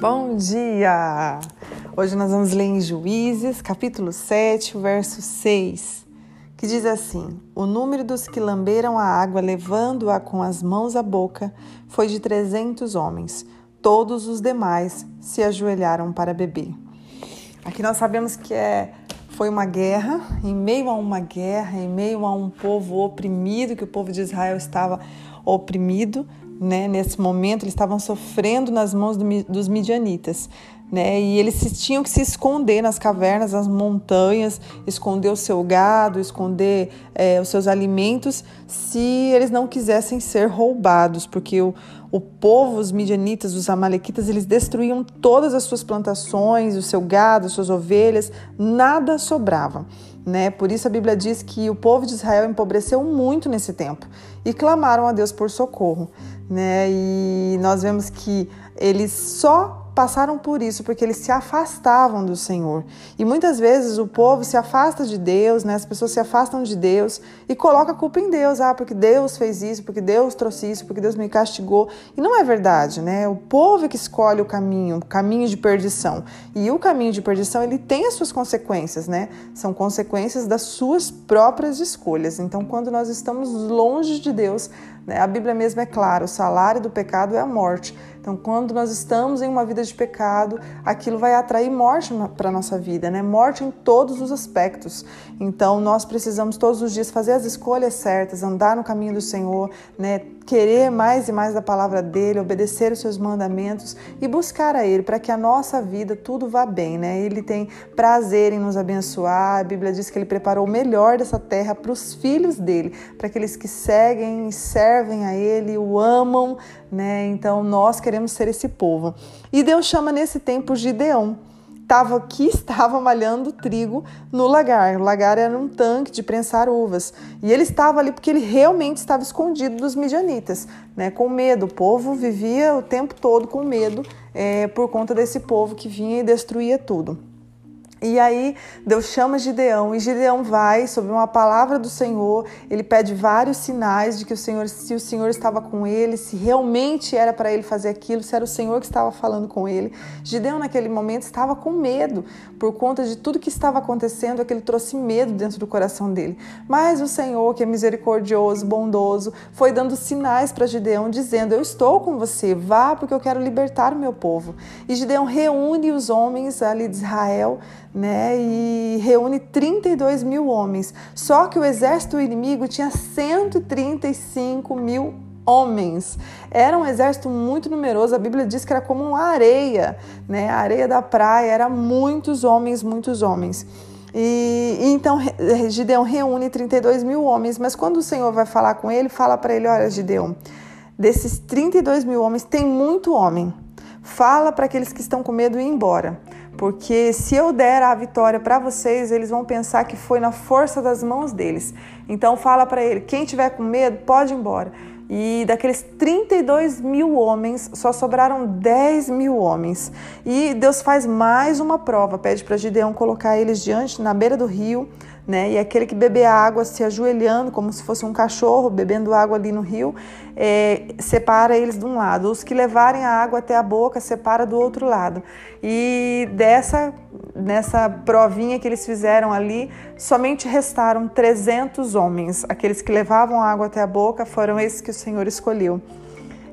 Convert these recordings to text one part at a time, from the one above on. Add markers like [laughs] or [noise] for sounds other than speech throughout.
Bom dia! Hoje nós vamos ler em Juízes, capítulo 7, verso 6, que diz assim: O número dos que lamberam a água, levando-a com as mãos à boca, foi de trezentos homens. Todos os demais se ajoelharam para beber. Aqui nós sabemos que é, foi uma guerra, em meio a uma guerra, em meio a um povo oprimido, que o povo de Israel estava oprimido, né? Nesse momento, eles estavam sofrendo nas mãos do, dos midianitas. Né? E eles tinham que se esconder nas cavernas, nas montanhas, esconder o seu gado, esconder é, os seus alimentos, se eles não quisessem ser roubados, porque o, o povo, os midianitas, os amalequitas, eles destruíam todas as suas plantações, o seu gado, as suas ovelhas, nada sobrava. Né? Por isso a Bíblia diz que o povo de Israel empobreceu muito nesse tempo e clamaram a Deus por socorro. Né? E nós vemos que eles só passaram por isso porque eles se afastavam do Senhor. E muitas vezes o povo se afasta de Deus, né? As pessoas se afastam de Deus e coloca a culpa em Deus, ah, porque Deus fez isso, porque Deus trouxe isso, porque Deus me castigou. E não é verdade, né? O povo é que escolhe o caminho, o caminho de perdição. E o caminho de perdição, ele tem as suas consequências, né? São consequências das suas próprias escolhas. Então, quando nós estamos longe de Deus, né? A Bíblia mesmo é clara: o salário do pecado é a morte. Então, quando nós estamos em uma vida de pecado, aquilo vai atrair morte para a nossa vida, né? Morte em todos os aspectos. Então, nós precisamos todos os dias fazer as escolhas certas, andar no caminho do Senhor, né? Querer mais e mais da palavra dele, obedecer os seus mandamentos e buscar a ele para que a nossa vida tudo vá bem, né? Ele tem prazer em nos abençoar. A Bíblia diz que ele preparou o melhor dessa terra para os filhos dele, para aqueles que seguem e servem a ele, o amam, né? Então nós queremos ser esse povo. E Deus chama nesse tempo Gideão estava aqui, [laughs] estava malhando trigo no lagar. O lagar era um tanque de prensar uvas. E ele estava ali porque ele realmente estava escondido dos midianitas, né, com medo. O povo vivia o tempo todo com medo é, por conta desse povo que vinha e destruía tudo. E aí Deus chama Gideão e Gideão vai sobre uma palavra do Senhor. Ele pede vários sinais de que o Senhor, se o Senhor estava com ele, se realmente era para ele fazer aquilo, se era o Senhor que estava falando com ele. Gideão naquele momento estava com medo por conta de tudo que estava acontecendo, aquele trouxe medo dentro do coração dele. Mas o Senhor, que é misericordioso, bondoso, foi dando sinais para Gideão dizendo: "Eu estou com você, vá porque eu quero libertar o meu povo". E Gideão reúne os homens ali de Israel né, e reúne 32 mil homens. Só que o exército inimigo tinha 135 mil homens. Era um exército muito numeroso. A Bíblia diz que era como uma areia, né? A areia da praia. Era muitos homens, muitos homens. E, e então Gideão reúne 32 mil homens. Mas quando o Senhor vai falar com ele, fala para ele: Olha, Gideão, desses 32 mil homens tem muito homem. Fala para aqueles que estão com medo ir embora. Porque se eu der a vitória para vocês, eles vão pensar que foi na força das mãos deles. Então fala para ele, quem tiver com medo, pode ir embora. E daqueles 32 mil homens, só sobraram 10 mil homens. E Deus faz mais uma prova, pede para Gideão colocar eles diante, na beira do rio, né? E aquele que bebe água se ajoelhando, como se fosse um cachorro bebendo água ali no rio, é, separa eles de um lado. Os que levarem a água até a boca, separa do outro lado. E dessa nessa provinha que eles fizeram ali, somente restaram 300 homens. Aqueles que levavam a água até a boca foram esses que o Senhor escolheu.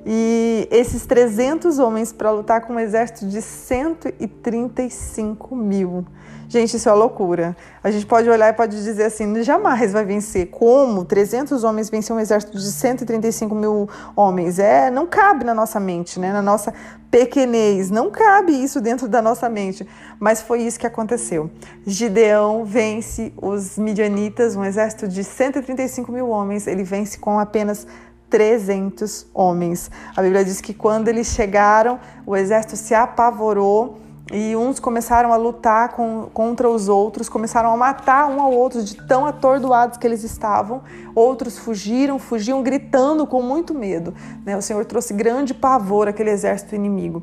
E esses 300 homens para lutar com um exército de 135 mil. Gente, isso é loucura. A gente pode olhar e pode dizer assim, jamais vai vencer. Como 300 homens vencer um exército de 135 mil homens? É, não cabe na nossa mente, né? na nossa pequenez. Não cabe isso dentro da nossa mente. Mas foi isso que aconteceu. Gideão vence os midianitas, um exército de 135 mil homens. Ele vence com apenas 300 homens. A Bíblia diz que quando eles chegaram, o exército se apavorou e uns começaram a lutar com, contra os outros, começaram a matar um ao outro de tão atordoados que eles estavam. Outros fugiram, fugiam gritando com muito medo. Né? O Senhor trouxe grande pavor àquele exército inimigo.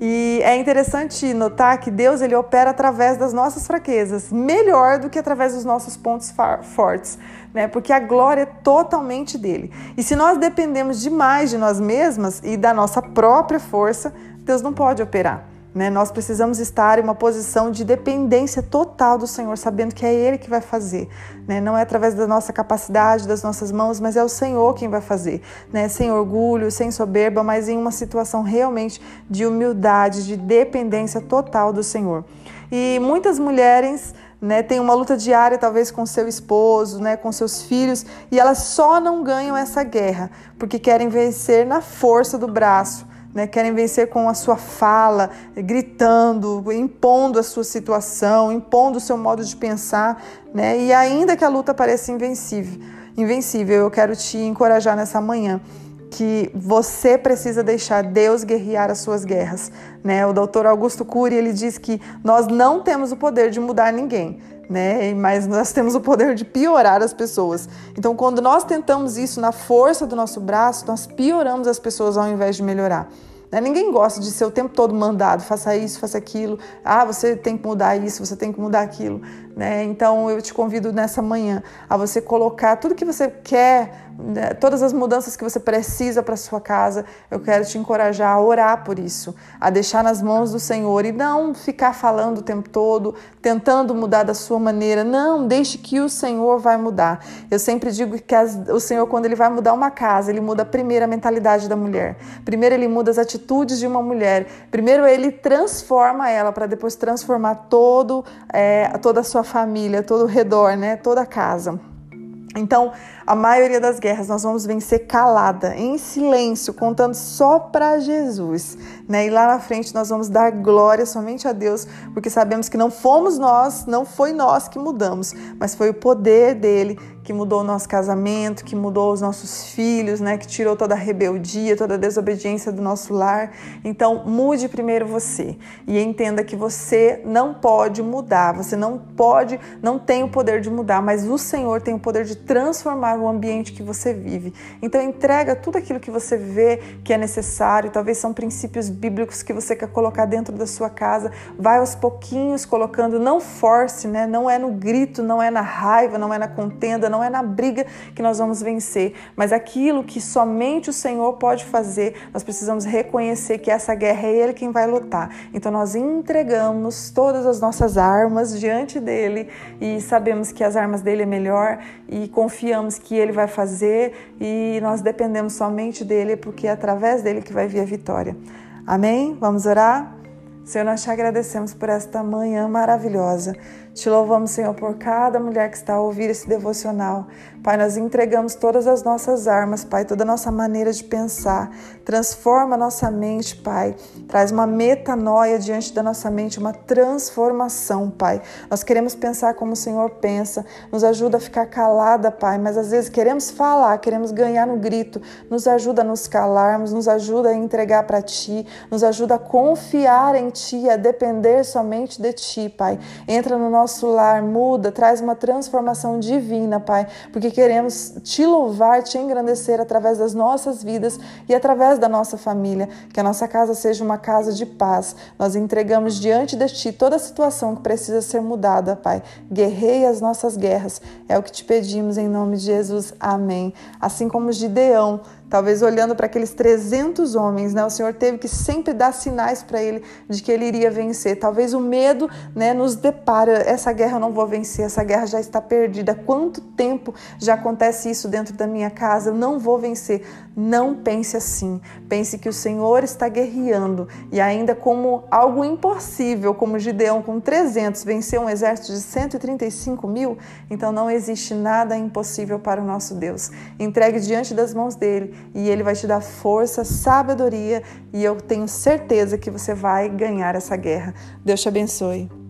E é interessante notar que Deus ele opera através das nossas fraquezas, melhor do que através dos nossos pontos fortes, né? Porque a glória é totalmente dele. E se nós dependemos demais de nós mesmas e da nossa própria força, Deus não pode operar. Né? Nós precisamos estar em uma posição de dependência total do Senhor, sabendo que é Ele que vai fazer. Né? Não é através da nossa capacidade, das nossas mãos, mas é o Senhor quem vai fazer. Né? Sem orgulho, sem soberba, mas em uma situação realmente de humildade, de dependência total do Senhor. E muitas mulheres né, têm uma luta diária, talvez com seu esposo, né, com seus filhos, e elas só não ganham essa guerra porque querem vencer na força do braço né, querem vencer com a sua fala, gritando, impondo a sua situação, impondo o seu modo de pensar, né, e ainda que a luta pareça invencível, invencível, eu quero te encorajar nessa manhã que você precisa deixar Deus guerrear as suas guerras, né? O doutor Augusto Cury, ele diz que nós não temos o poder de mudar ninguém, né? Mas nós temos o poder de piorar as pessoas. Então, quando nós tentamos isso na força do nosso braço, nós pioramos as pessoas ao invés de melhorar. Né? Ninguém gosta de ser o tempo todo mandado, faça isso, faça aquilo. Ah, você tem que mudar isso, você tem que mudar aquilo. Né? Então, eu te convido nessa manhã a você colocar tudo que você quer né, todas as mudanças que você precisa para sua casa, eu quero te encorajar a orar por isso, a deixar nas mãos do Senhor e não ficar falando o tempo todo, tentando mudar da sua maneira. Não, deixe que o Senhor vai mudar. Eu sempre digo que as, o Senhor, quando ele vai mudar uma casa, ele muda primeiro a mentalidade da mulher. Primeiro ele muda as atitudes de uma mulher. Primeiro ele transforma ela para depois transformar todo, é, toda a sua família, todo o redor, né, toda a casa. Então, a maioria das guerras nós vamos vencer calada, em silêncio, contando só para Jesus, né? E lá na frente nós vamos dar glória somente a Deus, porque sabemos que não fomos nós, não foi nós que mudamos, mas foi o poder dele que mudou o nosso casamento, que mudou os nossos filhos, né? Que tirou toda a rebeldia, toda a desobediência do nosso lar. Então, mude primeiro você e entenda que você não pode mudar, você não pode, não tem o poder de mudar, mas o Senhor tem o poder de transformar o ambiente que você vive. Então, entrega tudo aquilo que você vê que é necessário, talvez são princípios bíblicos que você quer colocar dentro da sua casa, vai aos pouquinhos colocando, não force, né? Não é no grito, não é na raiva, não é na contenda, não é na briga que nós vamos vencer, mas aquilo que somente o Senhor pode fazer, nós precisamos reconhecer que essa guerra é Ele quem vai lutar. Então nós entregamos todas as nossas armas diante dele e sabemos que as armas dele é melhor e confiamos que Ele vai fazer e nós dependemos somente dele porque é através dele que vai vir a vitória. Amém? Vamos orar? Senhor, nós te agradecemos por esta manhã maravilhosa. Te louvamos, Senhor, por cada mulher que está a ouvir esse devocional. Pai, nós entregamos todas as nossas armas, Pai, toda a nossa maneira de pensar. Transforma a nossa mente, Pai. Traz uma metanoia diante da nossa mente, uma transformação, Pai. Nós queremos pensar como o Senhor pensa. Nos ajuda a ficar calada, Pai, mas às vezes queremos falar, queremos ganhar no grito. Nos ajuda a nos calarmos, nos ajuda a entregar para Ti, nos ajuda a confiar em Ti, a depender somente de Ti, Pai. Entra no nosso nosso lar muda, traz uma transformação divina, Pai, porque queremos te louvar, te engrandecer através das nossas vidas e através da nossa família. Que a nossa casa seja uma casa de paz. Nós entregamos diante de Ti toda a situação que precisa ser mudada, Pai. Guerreie as nossas guerras. É o que te pedimos em nome de Jesus. Amém. Assim como Gideão Talvez olhando para aqueles 300 homens, né, o Senhor teve que sempre dar sinais para ele de que ele iria vencer. Talvez o medo, né, nos depara, essa guerra eu não vou vencer, essa guerra já está perdida. Quanto tempo já acontece isso dentro da minha casa? Eu não vou vencer. Não pense assim. Pense que o Senhor está guerreando e ainda como algo impossível, como Gideão com 300 venceu um exército de 135 mil, então não existe nada impossível para o nosso Deus. Entregue diante das mãos dele e Ele vai te dar força, sabedoria e eu tenho certeza que você vai ganhar essa guerra. Deus te abençoe.